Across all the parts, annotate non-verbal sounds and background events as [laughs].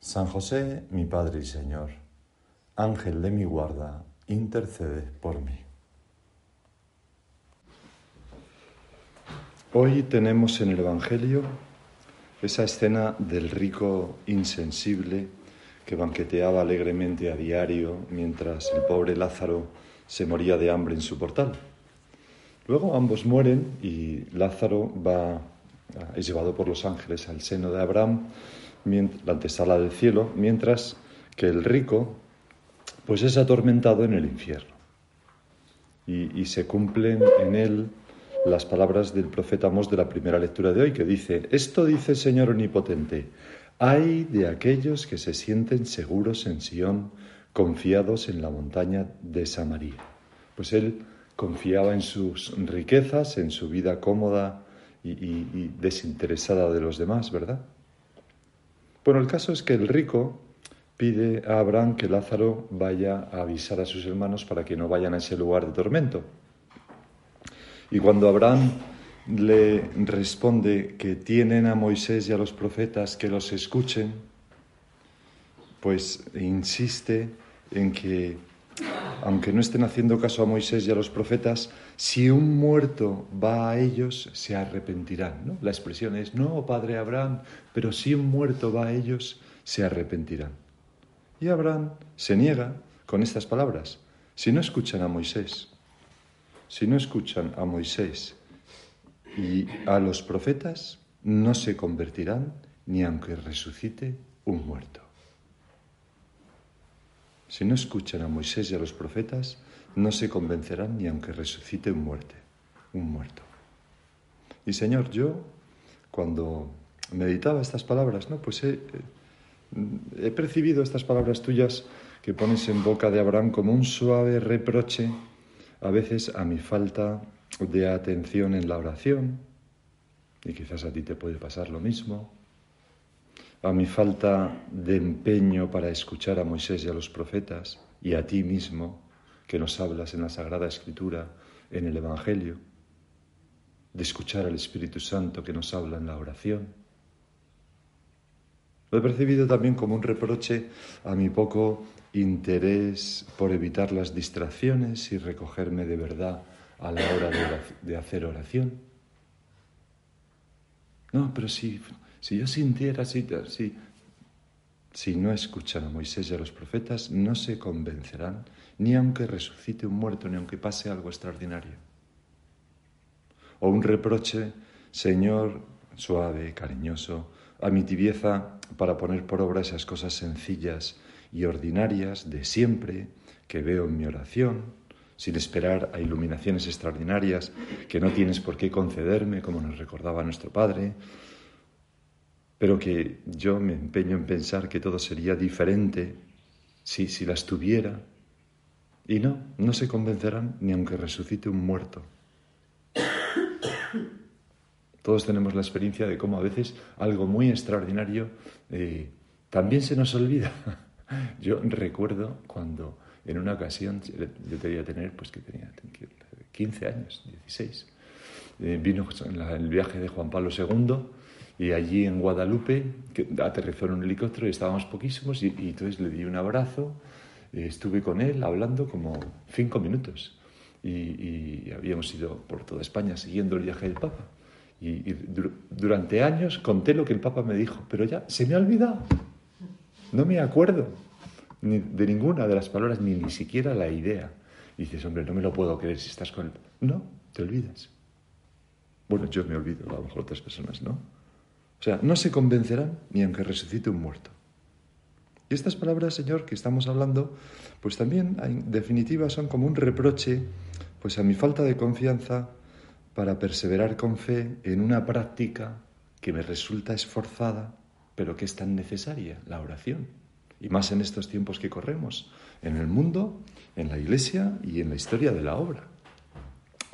San José, mi Padre y Señor, Ángel de mi guarda, intercede por mí. Hoy tenemos en el Evangelio esa escena del rico insensible que banqueteaba alegremente a diario mientras el pobre Lázaro se moría de hambre en su portal. Luego ambos mueren y Lázaro va, es llevado por los ángeles al seno de Abraham, la antesala del cielo, mientras que el rico pues es atormentado en el infierno. Y, se cumplen en él las palabras del profeta Amós de la primera lectura de hoy, que dice, esto dice el Señor Omnipotente, hay de aquellos que se sienten seguros en Sión, confiados en la montaña de Samaria. Pues él confiaba en sus riquezas, en su vida cómoda y desinteresada de los demás, ¿verdad? Bueno, el caso es que el rico pide a Abraham que Lázaro vaya a avisar a sus hermanos para que no vayan a ese lugar de tormento. Y cuando Abraham le responde que tienen a Moisés y a los profetas que los escuchen, pues insiste en que, aunque no estén haciendo caso a Moisés y a los profetas, si un muerto va a ellos, se arrepentirán. ¿no? La expresión es, no, padre Abraham, pero si un muerto va a ellos, se arrepentirán. Y Abraham se niega con estas palabras, si no escuchan a Moisés, si no escuchan a Moisés y a los profetas, no se convertirán ni aunque resucite un muerto. Si no escuchan a Moisés y a los profetas, no se convencerán ni aunque resucite un muerte, un muerto. Y Señor, yo cuando meditaba estas palabras, ¿no? Pues he, he percibido estas palabras tuyas que pones en boca de Abraham como un suave reproche a veces a mi falta de atención en la oración, y quizás a ti te puede pasar lo mismo, a mi falta de empeño para escuchar a Moisés y a los profetas, y a ti mismo, que nos hablas en la Sagrada Escritura, en el Evangelio, de escuchar al Espíritu Santo que nos habla en la oración. Lo he percibido también como un reproche a mi poco interés por evitar las distracciones y recogerme de verdad a la hora de, hacer oración. No, pero si, si yo sintiera, si, si, si no escuchan a Moisés y a los profetas, no se convencerán, ni aunque resucite un muerto, ni aunque pase algo extraordinario. O un reproche, Señor, suave, cariñoso, a mi tibieza para poner por obra esas cosas sencillas y ordinarias de siempre que veo en mi oración, sin esperar a iluminaciones extraordinarias que no tienes por qué concederme, como nos recordaba nuestro Padre, pero que yo me empeño en pensar que todo sería diferente si, si las tuviera. Y no, no se convencerán ni aunque resucite un muerto. Todos tenemos la experiencia de cómo a veces algo muy extraordinario eh, también se nos olvida. [laughs] Yo recuerdo cuando en una ocasión, yo debía tener, pues que tenía 15 años, 16, eh, vino el viaje de Juan Pablo II y allí en Guadalupe que aterrizó en un helicóptero y estábamos poquísimos y, y entonces le di un abrazo, eh, estuve con él hablando como cinco minutos y, y, habíamos ido por toda España siguiendo el viaje del Papa. Y, y dur durante años conté lo que el Papa me dijo, pero ya se me ha olvidado. no me acuerdo ni de ninguna de las palabras, ni ni siquiera la idea. Y dices, hombre, no me lo puedo creer si estás con él. No, te olvidas. Bueno, yo me olvido, a lo mejor otras personas no. O sea, no se convencerán ni aunque resucite un muerto. Y estas palabras, Señor, que estamos hablando, pues también, en definitiva, son como un reproche pues a mi falta de confianza para perseverar con fe en una práctica que me resulta esforzada, pero que es tan necesaria, la oración. Y más en estos tiempos que corremos, en el mundo, en la iglesia y en la historia de la obra.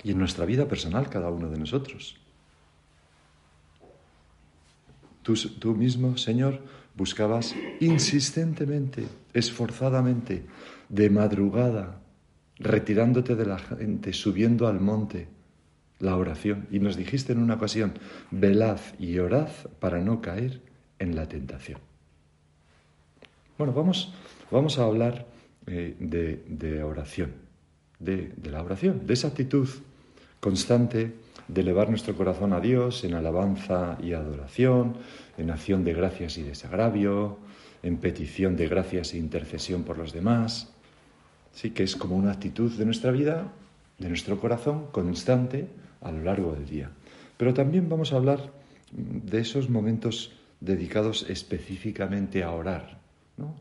Y en nuestra vida personal, cada uno de nosotros. Tú, mismo, Señor, buscabas insistentemente, esforzadamente, de madrugada, retirándote de la gente, subiendo al monte, la oración. Y nos dijiste en una ocasión, velad y orad para no caer en la tentación. Bueno, vamos, vamos a hablar eh, de, oración, de, de la oración, de esa actitud constante de elevar nuestro corazón a Dios en alabanza y adoración, en acción de gracias y desagravio, en petición de gracias e intercesión por los demás. Sí, que es como una actitud de nuestra vida, de nuestro corazón, constante a lo largo del día. Pero también vamos a hablar de esos momentos dedicados específicamente a orar, ¿no?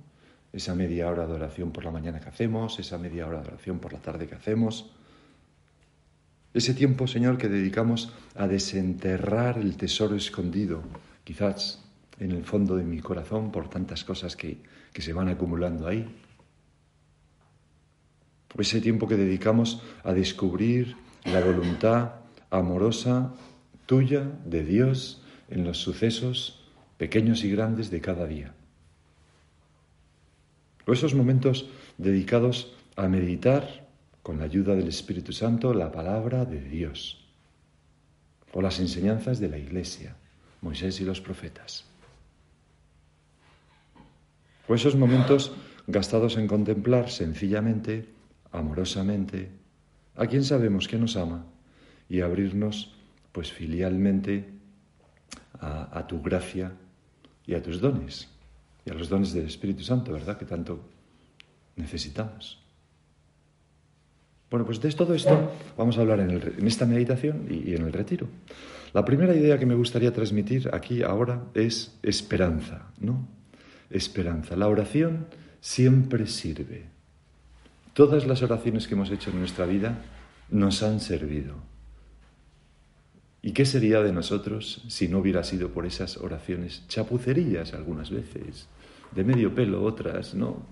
Esa media hora de oración por la mañana que hacemos, esa media hora de oración por la tarde que hacemos. Ese tiempo, Señor, que dedicamos a desenterrar el tesoro escondido, quizás en el fondo de mi corazón por tantas cosas que, que se van acumulando ahí. Ese tiempo que dedicamos a descubrir la voluntad amorosa tuya, de Dios, en los sucesos pequeños y grandes de cada día. O esos momentos dedicados a meditar con la ayuda del Espíritu Santo la palabra de Dios o las enseñanzas de la Iglesia, Moisés y los profetas. O esos momentos gastados en contemplar sencillamente, amorosamente, a quien sabemos que nos ama y abrirnos pues filialmente a, a tu gracia y a tus dones y a los dones del Espíritu Santo, ¿verdad? Que tanto necesitamos. Bueno, pues de todo esto vamos a hablar en, esta meditación y, en el retiro. La primera idea que me gustaría transmitir aquí ahora es esperanza, ¿no? Esperanza. La oración siempre sirve. Todas las oraciones que hemos hecho en nuestra vida nos han servido. ¿Y qué sería de nosotros si no hubiera sido por esas oraciones chapucerías algunas veces, de medio pelo otras, ¿no?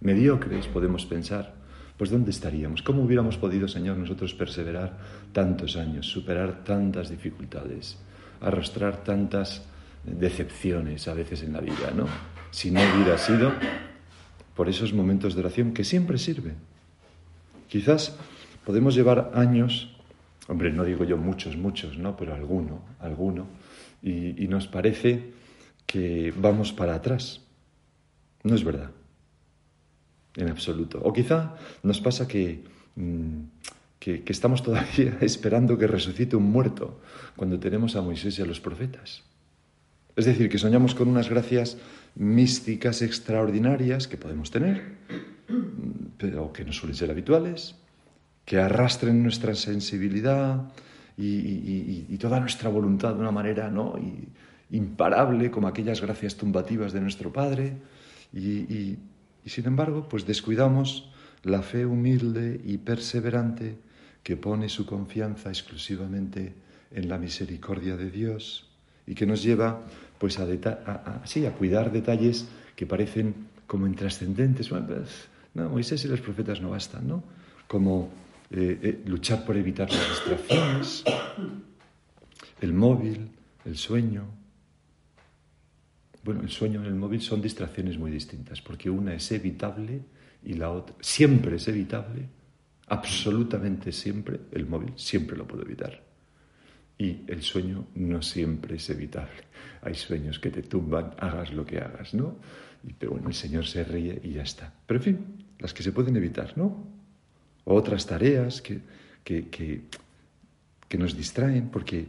mediocres podemos pensar? Pues ¿dónde estaríamos? ¿Cómo hubiéramos podido, Señor, nosotros perseverar tantos años, superar tantas dificultades, arrastrar tantas decepciones a veces en la vida, ¿no? Si no hubiera sido por esos momentos de oración que siempre sirven. Quizás podemos llevar años Hombre, no digo yo muchos, muchos, ¿no? Pero alguno, alguno. Y, nos parece que vamos para atrás. No es verdad. En absoluto. O quizá nos pasa que, mm, que, estamos todavía [laughs] esperando que resucite un muerto cuando tenemos a Moisés y a los profetas. Es decir, que soñamos con unas gracias místicas extraordinarias que podemos tener, pero que no suelen ser habituales, que arrastren nuestra sensibilidad y, toda nuestra voluntad de una manera ¿no? imparable, como aquellas gracias tumbativas de nuestro Padre. Y, sin embargo, pues descuidamos la fe humilde y perseverante que pone su confianza exclusivamente en la misericordia de Dios y que nos lleva pues a, a cuidar detalles que parecen como intrascendentes. Pues, no, Moisés y los profetas no bastan, ¿no? Como eh, eh, luchar por evitar las distracciones, el móvil, el sueño. Bueno, el sueño y el móvil son distracciones muy distintas, porque una es evitable y la otra siempre es evitable, absolutamente siempre, el móvil siempre lo puedo evitar. Y el sueño no siempre es evitable. Hay sueños que te tumban, hagas lo que hagas, ¿no? Y, pero bueno, el Señor se ríe y ya está. Pero en fin, las que se pueden evitar, ¿no? otras tareas que, que, nos distraen, porque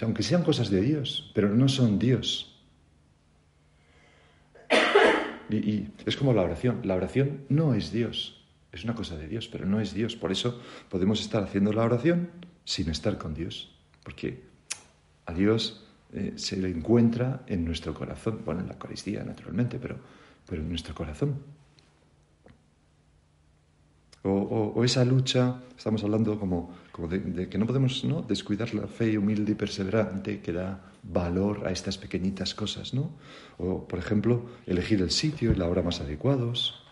aunque sean cosas de Dios, pero no son Dios. Y, es como la oración. La oración no es Dios. Es una cosa de Dios, pero no es Dios. Por eso podemos estar haciendo la oración sin estar con Dios. Porque a Dios eh, se le encuentra en nuestro corazón. Bueno, en la Eucaristía, naturalmente, pero, pero en nuestro corazón. O, esa lucha, estamos hablando como, como de, de que no podemos ¿no? descuidar la fe humilde y perseverante que da valor a estas pequeñitas cosas, ¿no? O, por ejemplo, elegir el sitio y la hora más adecuados,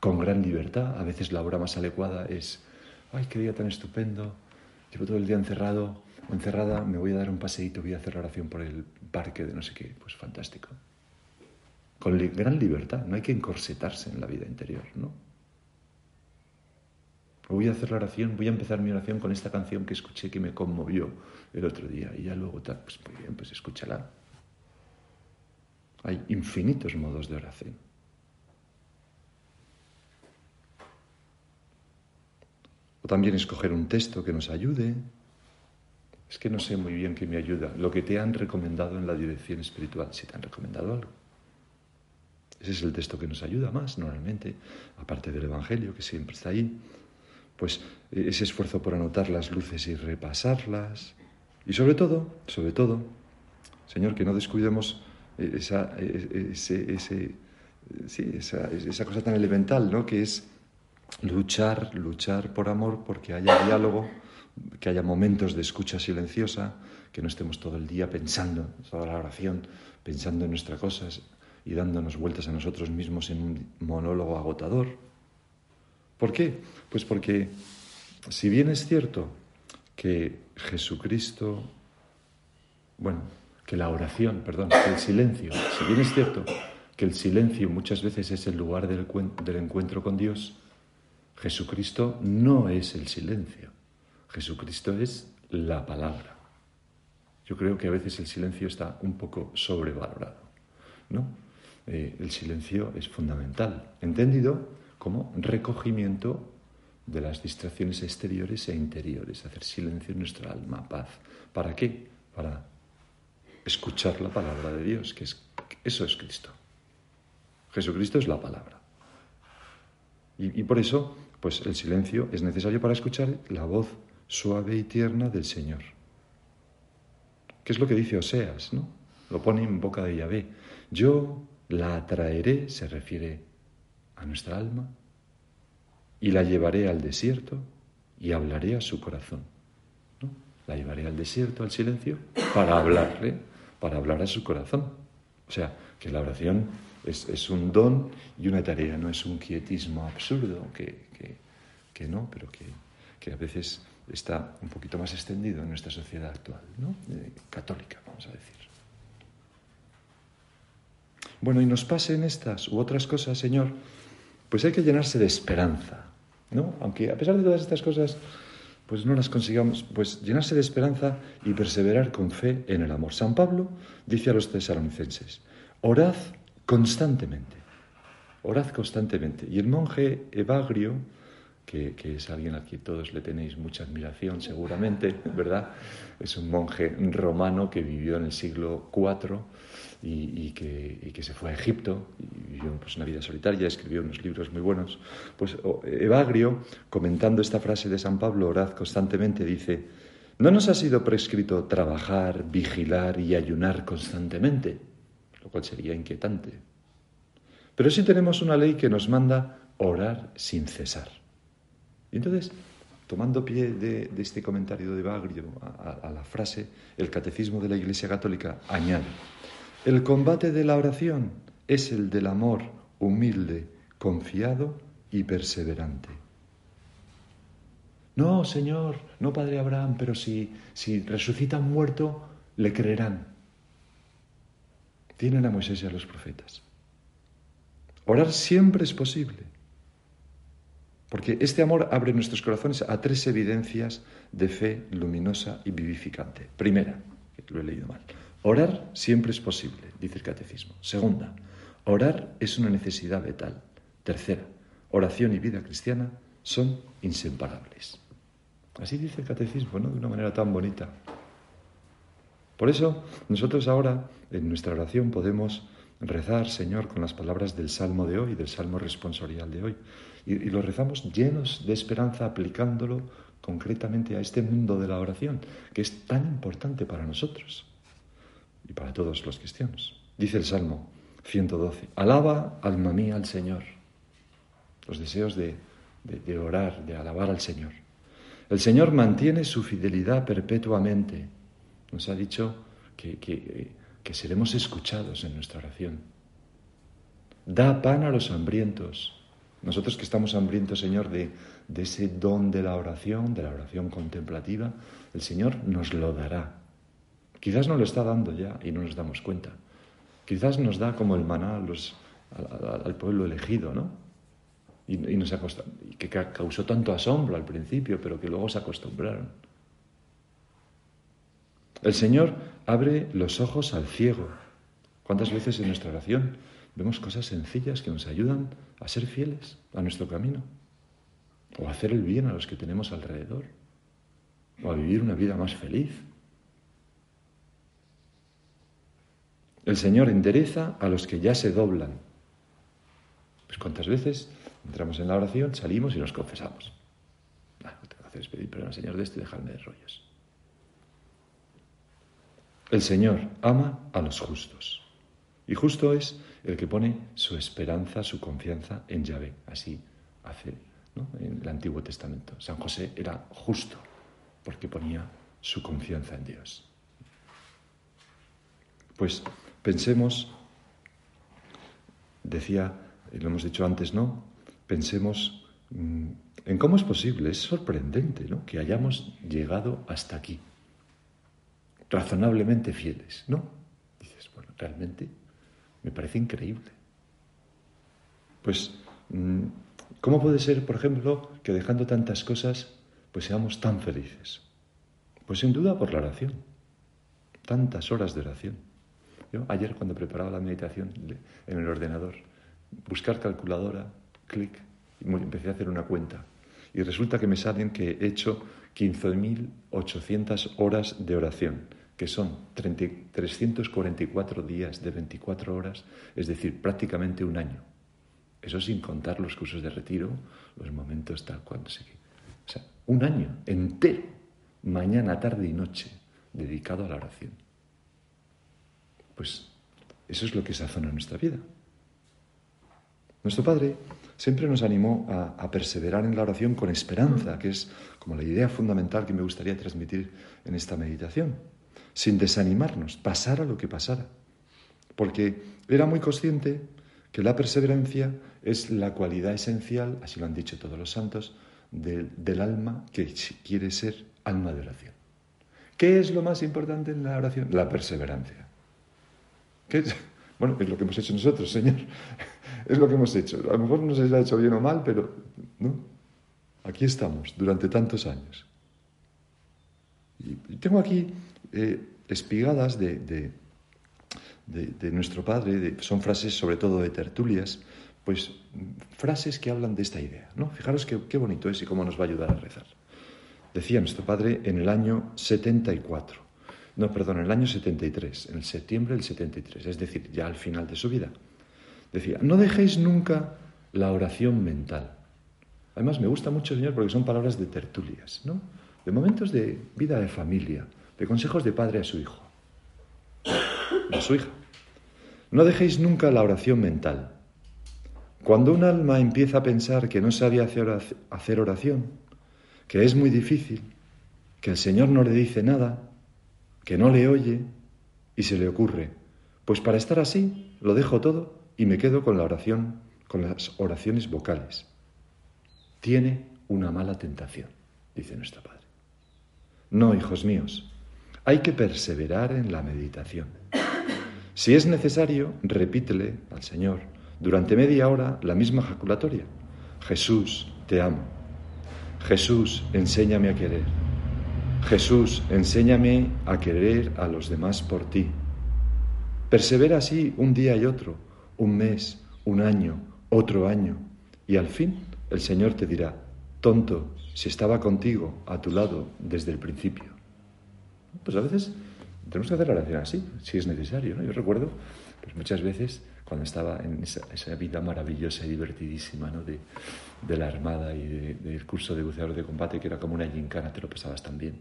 con gran libertad. A veces la hora más adecuada es, ay, qué día tan estupendo, llevo todo el día encerrado encerrada, me voy a dar un paseíto, voy a hacer oración por el parque de no sé qué, pues fantástico. Con gran libertad, no hay que encorsetarse en la vida interior, ¿no? Voy a hacer la oración, voy a empezar mi oración con esta canción que escuché que me conmovió el otro día y ya luego pues muy bien, pues escúchala. Hay infinitos modos de oración. O también escoger un texto que nos ayude. Es que no sé muy bien qué me ayuda. Lo que te han recomendado en la dirección espiritual, si te han recomendado algo. Ese es el texto que nos ayuda más normalmente, aparte del Evangelio, que siempre está ahí. Pues eh, ese esfuerzo por anotar las luces y repasarlas. Y sobre todo, sobre todo, Señor, que no descuidemos eh, eh, sí, esa, esa cosa tan elemental, ¿no? Que es luchar, luchar por amor, porque haya diálogo, que haya momentos de escucha silenciosa, que no estemos todo el día pensando, toda la oración, pensando en nuestras cosas y dándonos vueltas a nosotros mismos en un monólogo agotador. ¿Por qué? Pues porque si bien es cierto que Jesucristo, bueno, que la oración, perdón, que el silencio, si bien es cierto que el silencio muchas veces es el lugar del, cuen- del encuentro con Dios, Jesucristo no es el silencio. Jesucristo es la palabra. Yo creo que a veces el silencio está un poco sobrevalorado, ¿no? Eh, el silencio es fundamental, entendido como recogimiento de las distracciones exteriores e interiores, hacer silencio en nuestra alma, paz. ¿Para qué? Para escuchar la palabra de Dios, que es eso es Cristo. Jesucristo es la palabra. Y, por eso, pues el silencio es necesario para escuchar la voz suave y tierna del Señor. ¿Qué es lo que dice Oseas? ¿no? Lo pone en boca de Yahvé. Yo la atraeré, se refiere a nuestra alma, y la llevaré al desierto y hablaré a su corazón. ¿no? La llevaré al desierto, al silencio, para hablarle, para hablar a su corazón. O sea, que la oración es, es un don y una tarea, no es un quietismo absurdo, que, que, que no, pero que, que a veces está un poquito más extendido en nuestra sociedad actual, ¿no? Eh, católica, vamos a decir. Bueno, y nos pasen estas u otras cosas, Señor, pues hay que llenarse de esperanza, ¿no? Aunque a pesar de todas estas cosas, pues no las consigamos, pues llenarse de esperanza y perseverar con fe en el amor. San Pablo dice a los tesalonicenses, orad constantemente, orad constantemente. Y el monje Evagrio, que, que, es alguien a quien todos le tenéis mucha admiración seguramente, ¿verdad? Es un monje romano que vivió en el siglo IV que, y que, se fue a Egipto y vivió pues, una vida solitaria, escribió unos libros muy buenos. Pues Evagrio, comentando esta frase de San Pablo, orad constantemente, dice, ¿no nos ha sido prescrito trabajar, vigilar y ayunar constantemente? Lo cual sería inquietante. Pero sí tenemos una ley que nos manda orar sin cesar. Y entonces, tomando pie de, este comentario de Bagrio a, la frase, el Catecismo de la Iglesia Católica añade, el combate de la oración es el del amor humilde, confiado y perseverante. No, Señor, no Padre Abraham, pero si, si resucita muerto, le creerán. Tienen a Moisés y a los profetas. Orar siempre es posible. Porque este amor abre nuestros corazones a tres evidencias de fe luminosa y vivificante. Primera, lo he leído mal, orar siempre es posible, dice el catecismo. Segunda, orar es una necesidad vital. Tercera, oración y vida cristiana son inseparables. Así dice el catecismo, ¿no? De una manera tan bonita. Por eso, nosotros ahora, en nuestra oración, podemos rezar, Señor, con las palabras del Salmo de hoy, del Salmo responsorial de hoy. Y, lo rezamos llenos de esperanza, aplicándolo concretamente a este mundo de la oración, que es tan importante para nosotros y para todos los cristianos. Dice el Salmo 112, alaba alma mía al Señor. Los deseos de, de, orar, de alabar al Señor. El Señor mantiene su fidelidad perpetuamente. Nos ha dicho que, que, que seremos escuchados en nuestra oración. Da pan a los hambrientos. Nosotros que estamos hambrientos, Señor, de, ese don de la oración, de la oración contemplativa, el Señor nos lo dará. Quizás nos lo está dando ya y no nos damos cuenta. Quizás nos da como el maná al, pueblo elegido, ¿no? Y, nos que causó tanto asombro al principio, pero que luego se acostumbraron. El Señor abre los ojos al ciego. ¿Cuántas veces en nuestra oración vemos cosas sencillas que nos ayudan a ser fieles a nuestro camino? O a hacer el bien a los que tenemos alrededor. O a vivir una vida más feliz. El Señor endereza a los que ya se doblan. Pues cuántas veces entramos en la oración, salimos y nos confesamos. Ah, no tengo que hacer es pedir perdón al Señor de esto y dejarme de rollos. El Señor ama a los justos. Y justo es el que pone su esperanza, su confianza en Yahvé. Así hace en el Antiguo Testamento. San José era justo porque ponía su confianza en Dios. Pues Pensemos, decía, lo hemos dicho antes, ¿no? Pensemos mm, en cómo es posible, es sorprendente, ¿no? Que hayamos llegado hasta aquí, razonablemente fieles, ¿no? Dices, bueno, realmente me parece increíble. Pues, mm, ¿cómo puede ser, por ejemplo, que dejando tantas cosas, pues seamos tan felices? Pues sin duda por la oración, tantas horas de oración ayer cuando preparaba la meditación en el ordenador, buscar calculadora, clic, empecé a hacer una cuenta. Y resulta que me salen que he hecho 15.800 horas de oración, que son 344 días de 24 horas, es decir, prácticamente un año. Eso sin contar los cursos de retiro, los momentos tal cual. O sea, un año entero, mañana, tarde y noche, dedicado a la oración. Pues eso es lo que sazona nuestra vida. Nuestro Padre siempre nos animó a, perseverar en la oración con esperanza, que es como la idea fundamental que me gustaría transmitir en esta meditación, sin desanimarnos, pasara lo que pasara. Porque era muy consciente que la perseverancia es la cualidad esencial, así lo han dicho todos los santos, del alma que quiere ser alma de oración. ¿Qué es lo más importante en la oración? La perseverancia. Bueno, es lo que hemos hecho nosotros, Señor. [laughs] Es lo que hemos hecho. A lo mejor no se ha hecho bien o mal, pero ¿no? aquí estamos durante tantos años. Y tengo aquí eh, espigadas de, de, nuestro Padre, son frases sobre todo de tertulias, pues frases que hablan de esta idea. ¿no? Fijaros qué, bonito es y cómo nos va a ayudar a rezar. Decía nuestro Padre en el año 74 no, perdón, en el año 73, en el septiembre del 73, es decir, ya al final de su vida. Decía, no dejéis nunca la oración mental. Además, me gusta mucho, Señor, porque son palabras de tertulias, ¿no? De momentos de vida de familia, de consejos de padre a su hijo, a su hija. No dejéis nunca la oración mental. Cuando un alma empieza a pensar que no sabe hacer oración, que es muy difícil, que el Señor no le dice nada, que no le oye y se le ocurre, pues para estar así lo dejo todo y me quedo con la oración, con las oraciones vocales. Tiene una mala tentación, dice nuestro Padre. No, hijos míos, hay que perseverar en la meditación. Si es necesario, repítele al Señor durante media hora la misma jaculatoria. Jesús, te amo. Jesús, enséñame a querer. Jesús, enséñame a querer a los demás por ti. Persevera así un día y otro, un mes, un año, otro año, y al fin el Señor te dirá, tonto, si estaba contigo, a tu lado, desde el principio. Pues a veces tenemos que hacer la oración así, si es necesario. Yo recuerdo Pues muchas veces, cuando estaba en esa, esa vida maravillosa y divertidísima ¿no? de, de la Armada y de- del curso de buceador de combate, que era como una gincana, te lo pasabas tan bien.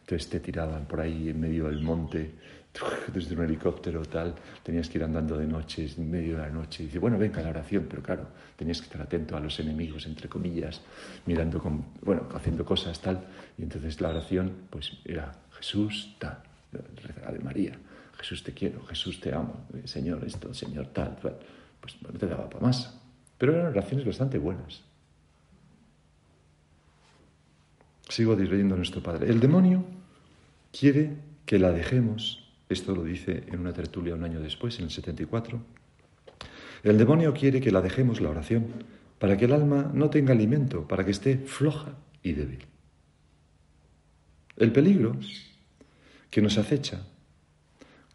Entonces te tiraban por ahí en medio del monte, [laughs] desde un helicóptero tal, tenías que ir andando de noche, en medio de la noche, y dice, bueno, venga la oración, pero claro, tenías que estar atento a los enemigos, entre comillas, mirando con, bueno, haciendo cosas tal, y entonces la oración, pues era Jesús tal, reza Ave María, Jesús te quiero, Jesús te amo, Señor esto, Señor tal, tal, pues no te daba para más, pero eran oraciones bastante buenas. Sigo leyendo a nuestro Padre. El demonio quiere que la dejemos, esto lo dice en una tertulia un año después, en el 74, el demonio quiere que la dejemos la oración para que el alma no tenga alimento, para que esté floja y débil. El peligro que nos acecha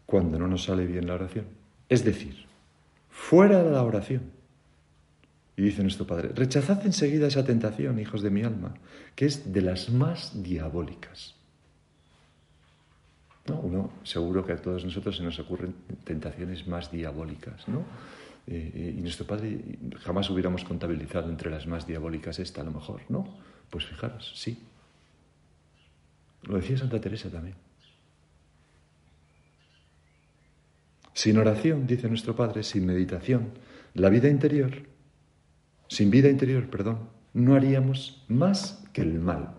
cuando no nos sale bien la oración, es decir, fuera de la oración, y dice nuestro Padre, rechazad enseguida esa tentación, hijos de mi alma, que es de las más diabólicas. ¿No? Uno, seguro que a todos nosotros se nos ocurren tentaciones más diabólicas, ¿no? Eh, eh, y nuestro Padre jamás hubiéramos contabilizado entre las más diabólicas esta, a lo mejor, ¿no? Pues fijaros, sí. Lo decía Santa Teresa también. Sin oración, dice nuestro Padre, sin meditación, la vida interior, sin vida interior, perdón, no haríamos más que el mal.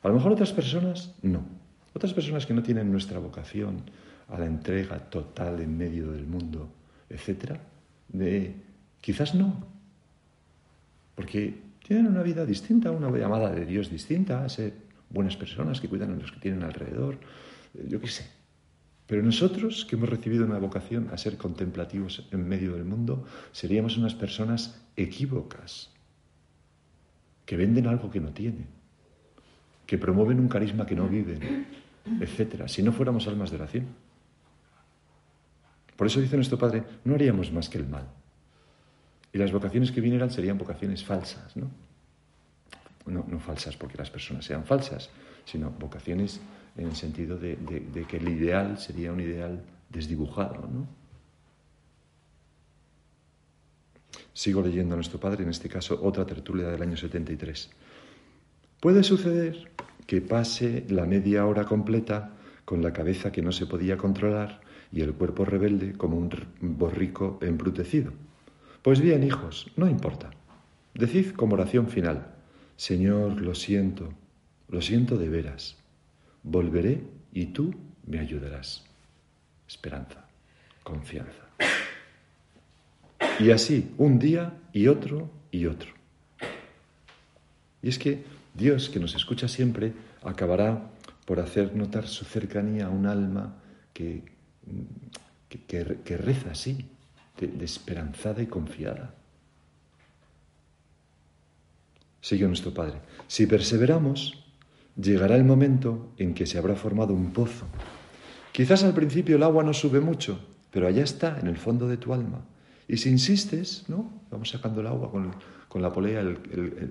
A lo mejor otras personas no. Otras personas que no tienen nuestra vocación a la entrega total en medio del mundo, etcétera, de quizás no. Porque tienen una vida distinta, una llamada de Dios distinta, a ser buenas personas que cuidan a los que tienen alrededor, eh, yo qué sé. Pero nosotros, que hemos recibido una vocación a ser contemplativos en medio del mundo, seríamos unas personas equívocas, que venden algo que no tienen, que promueven un carisma que no viven, etcétera, si no fuéramos almas de oración. Por eso dice nuestro Padre, no haríamos más que el mal. Y las vocaciones que vinieran serían vocaciones falsas. No, no falsas porque las personas sean falsas, sino vocaciones en el sentido de, que el ideal sería un ideal desdibujado, ¿no? Sigo leyendo a nuestro padre, en este caso otra tertulia del año 73. Puede suceder que pase la media hora completa con la cabeza que no se podía controlar y el cuerpo rebelde como un borrico embrutecido. Pues bien, hijos, no importa. Decid como oración final, Señor, lo siento, lo siento de veras. Volveré y tú me ayudarás. Esperanza, confianza. Y así, un día y otro y otro. Y es que Dios, que nos escucha siempre, acabará por hacer notar su cercanía a un alma que, que, que- reza así, de, de esperanzada y confiada. Sigue nuestro Padre. Si perseveramos, llegará el momento en que se habrá formado un pozo. Quizás al principio el agua no sube mucho, pero allá está, en el fondo de tu alma. Y si insistes, ¿no? Vamos sacando el agua con, la polea,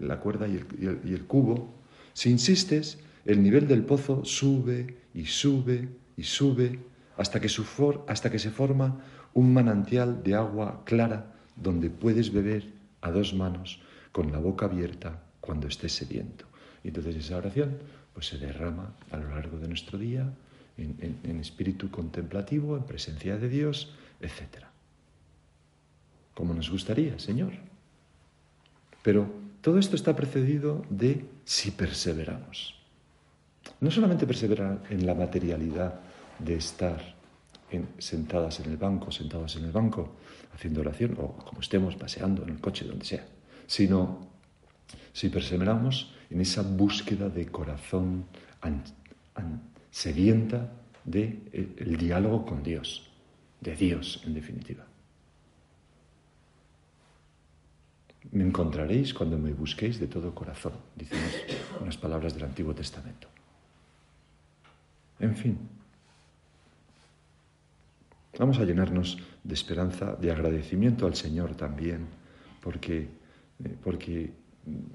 la cuerda y el, cubo. Si insistes, el nivel del pozo sube y sube y sube hasta que, su for- hasta que se forma un manantial de agua clara donde puedes beber a dos manos con la boca abierta cuando estés sediento. Y entonces esa oración pues se derrama a lo largo de nuestro día en, espíritu contemplativo, en presencia de Dios, etc. Como nos gustaría, Señor. Pero todo esto está precedido de si perseveramos. No solamente perseverar en la materialidad de estar en- sentadas en el banco, sentados en el banco, haciendo oración, o como estemos paseando en el coche, donde sea, sino si perseveramos en esa búsqueda de corazón sedienta de el, el diálogo con Dios, de Dios en definitiva. Me encontraréis cuando me busquéis de todo corazón, dicen unas- unas palabras del Antiguo Testamento. En fin, vamos a llenarnos de esperanza, de agradecimiento al Señor también, porque, eh, porque,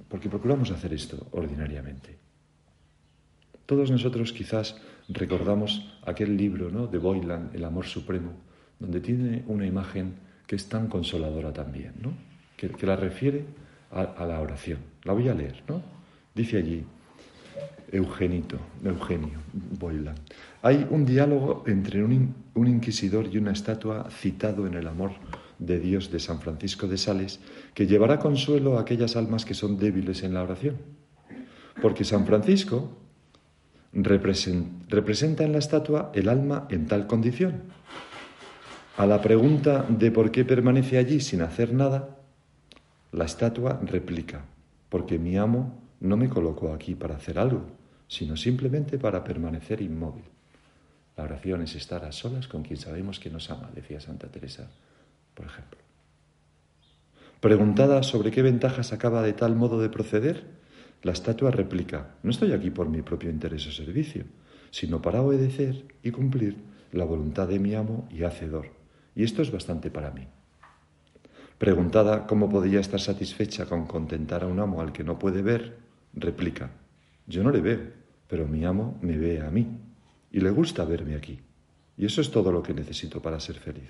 porque procuramos hacer esto ordinariamente. Todos nosotros quizás recordamos aquel libro ¿no? de Boylan, El amor supremo, donde tiene una imagen que es tan consoladora también, ¿no? que, la refiere a, la oración. La voy a leer, ¿no? Dice allí, Eugenito, Eugenio Boylan. Hay un diálogo entre un, un, inquisidor y una estatua citado en el amor de Dios de San Francisco de Sales que llevará consuelo a aquellas almas que son débiles en la oración. Porque San Francisco representa en la estatua el alma en tal condición. A la pregunta de por qué permanece allí sin hacer nada, la estatua replica, porque mi amo no me colocó aquí para hacer algo, sino simplemente para permanecer inmóvil. La oración es estar a solas con quien sabemos que nos ama, decía Santa Teresa, por ejemplo. Preguntada sobre qué ventajas acaba de tal modo de proceder, la estatua replica, no estoy aquí por mi propio interés o servicio, sino para obedecer y cumplir la voluntad de mi amo y hacedor. Y esto es bastante para mí. Preguntada cómo podía estar satisfecha con contentar a un amo al que no puede ver, replica, yo no le veo, pero mi amo me ve a mí y le gusta verme aquí. Y eso es todo lo que necesito para ser feliz.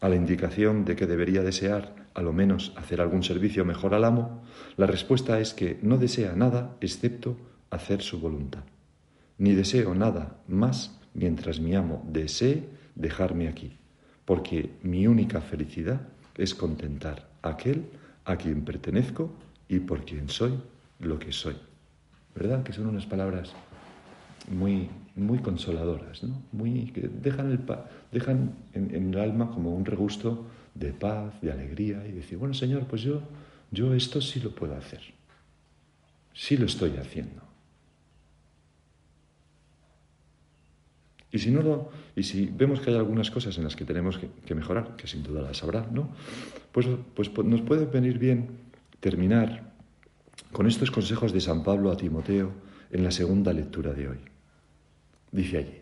A la indicación de que debería desear a lo menos hacer algún servicio mejor al amo, la respuesta es que no desea nada excepto hacer su voluntad. Ni deseo nada más mientras mi amo desee dejarme aquí, porque mi única felicidad es contentar a aquel a quien pertenezco y por quien soy lo que soy. ¿Verdad? Que son unas palabras muy, muy consoladoras, ¿no? Muy, que dejan, el, dejan en el alma como un regusto de paz, de alegría y decir, bueno Señor, pues yo, yo esto sí lo puedo hacer, sí lo estoy haciendo. Y si no lo, y si vemos que hay algunas cosas en las que tenemos que, mejorar, que sin duda las habrá, ¿no? Pues, pues nos puede venir bien terminar con estos consejos de San Pablo a Timoteo en la segunda lectura de hoy. Dice allí,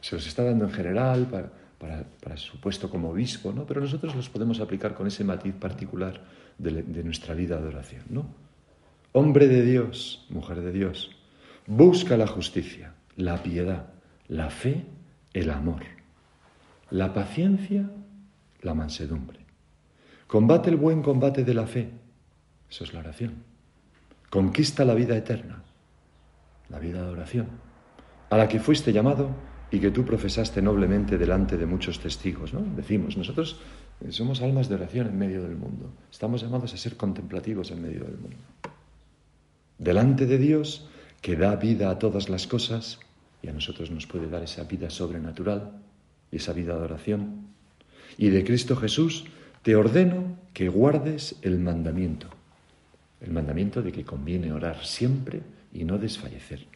se los está dando en general para, para, su puesto como obispo, ¿no? pero nosotros los podemos aplicar con ese matiz particular de, nuestra vida de oración. ¿no? Hombre de Dios, mujer de Dios, busca la justicia, la piedad, la fe, el amor, la paciencia, la mansedumbre. Combate el buen combate de la fe, eso es la oración. Conquista la vida eterna, la vida de oración, a la que fuiste llamado y que tú profesaste noblemente delante de muchos testigos. ¿no? Decimos, nosotros eh, somos almas de oración en medio del mundo. Estamos llamados a ser contemplativos en medio del mundo. Delante de Dios, que da vida a todas las cosas, y a nosotros nos puede dar esa vida sobrenatural y esa vida de oración. Y de Cristo Jesús, te ordeno que guardes el mandamiento. El mandamiento de que conviene orar siempre y no desfallecer.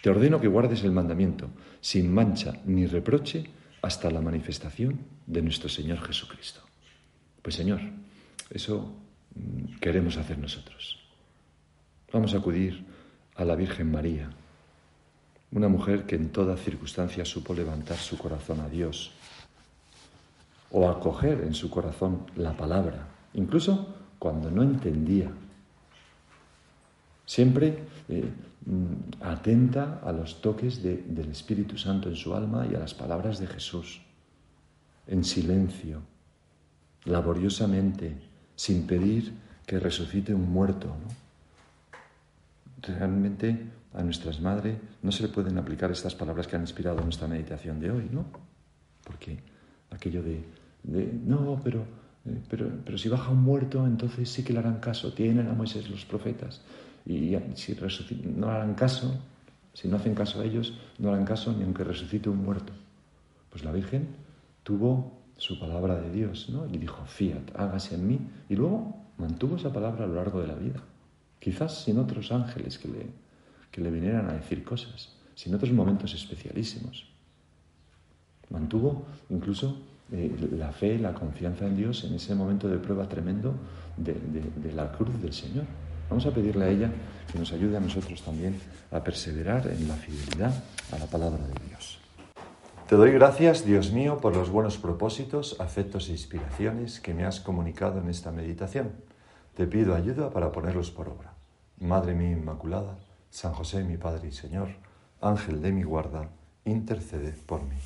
Te ordeno que guardes el mandamiento sin mancha ni reproche hasta la manifestación de nuestro Señor Jesucristo. Pues Señor, eso mm, queremos hacer nosotros. Vamos a acudir a la Virgen María, una mujer que en toda circunstancia supo levantar su corazón a Dios o acoger en su corazón la palabra, incluso cuando no entendía. Siempre eh, atenta a los toques del Espíritu Santo en su alma y a las palabras de Jesús, en silencio, laboriosamente, sin pedir que resucite un muerto. Realmente a nuestras madres no se le pueden aplicar estas palabras que han inspirado nuestra meditación de hoy, ¿no? Porque aquello de, no, pero, eh, pero, pero si baja un muerto, entonces sí que le harán caso, tienen a Moisés los profetas y si no harán caso, si no hacen caso a ellos, no harán caso ni aunque resucite un muerto. Pues la Virgen tuvo su palabra de Dios, ¿no? Y dijo, fiat, hágase en mí. Y luego mantuvo esa palabra a lo largo de la vida. Quizás sin otros ángeles que le, que le vinieran a decir cosas, sin otros momentos especialísimos. Mantuvo incluso eh, la fe, la confianza en Dios en ese momento de prueba tremendo de la cruz del Señor. Vamos a pedirle a ella que nos ayude a nosotros también a perseverar en la fidelidad a la palabra de Dios. Te doy gracias, Dios mío, por los buenos propósitos, afectos e inspiraciones que me has comunicado en esta meditación. Te pido ayuda para ponerlos por obra. Madre mía Inmaculada, San José mi Padre y Señor, Ángel de mi guarda, intercede por mí.